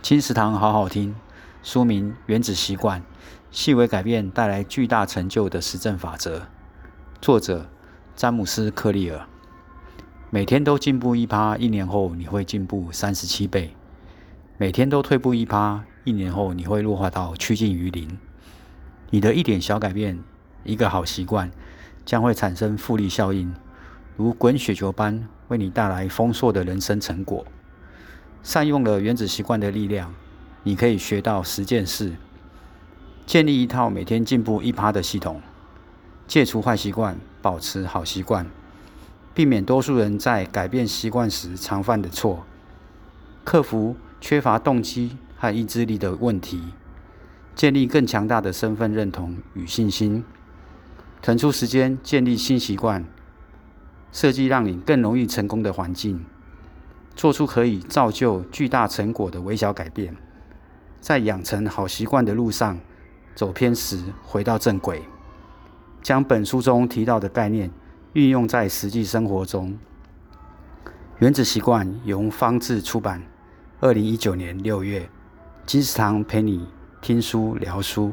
金石堂好好听，书名《原子习惯》，细微改变带来巨大成就的实证法则。作者：詹姆斯·克利尔。每天都进步一趴，一年后你会进步三十七倍；每天都退步一趴，一年后你会弱化到趋近于零。你的一点小改变，一个好习惯，将会产生复利效应，如滚雪球般为你带来丰硕的人生成果。善用了原子习惯的力量，你可以学到十件事，建立一套每天进步一趴的系统，戒除坏习惯，保持好习惯，避免多数人在改变习惯时常犯的错，克服缺乏动机和意志力的问题，建立更强大的身份认同与信心，腾出时间建立新习惯，设计让你更容易成功的环境。做出可以造就巨大成果的微小改变，在养成好习惯的路上走偏时，回到正轨，将本书中提到的概念运用在实际生活中。原子习惯由方智出版，二零一九年六月。金石堂陪你听书聊书。